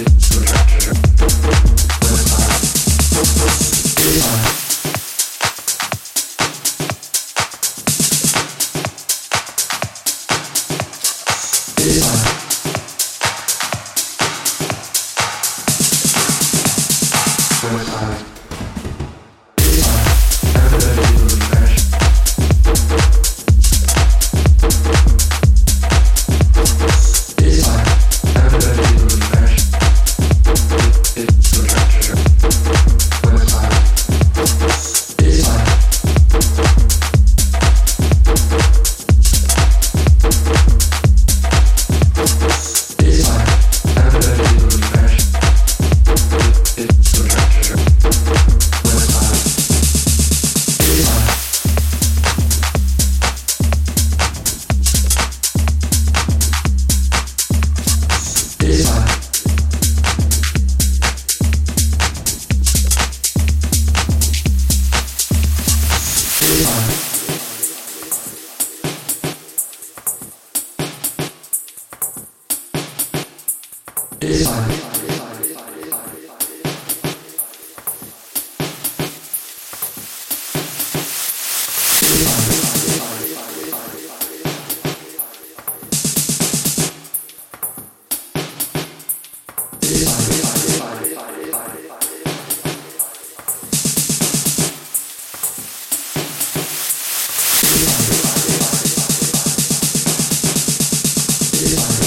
It's Design. Design. Yeah.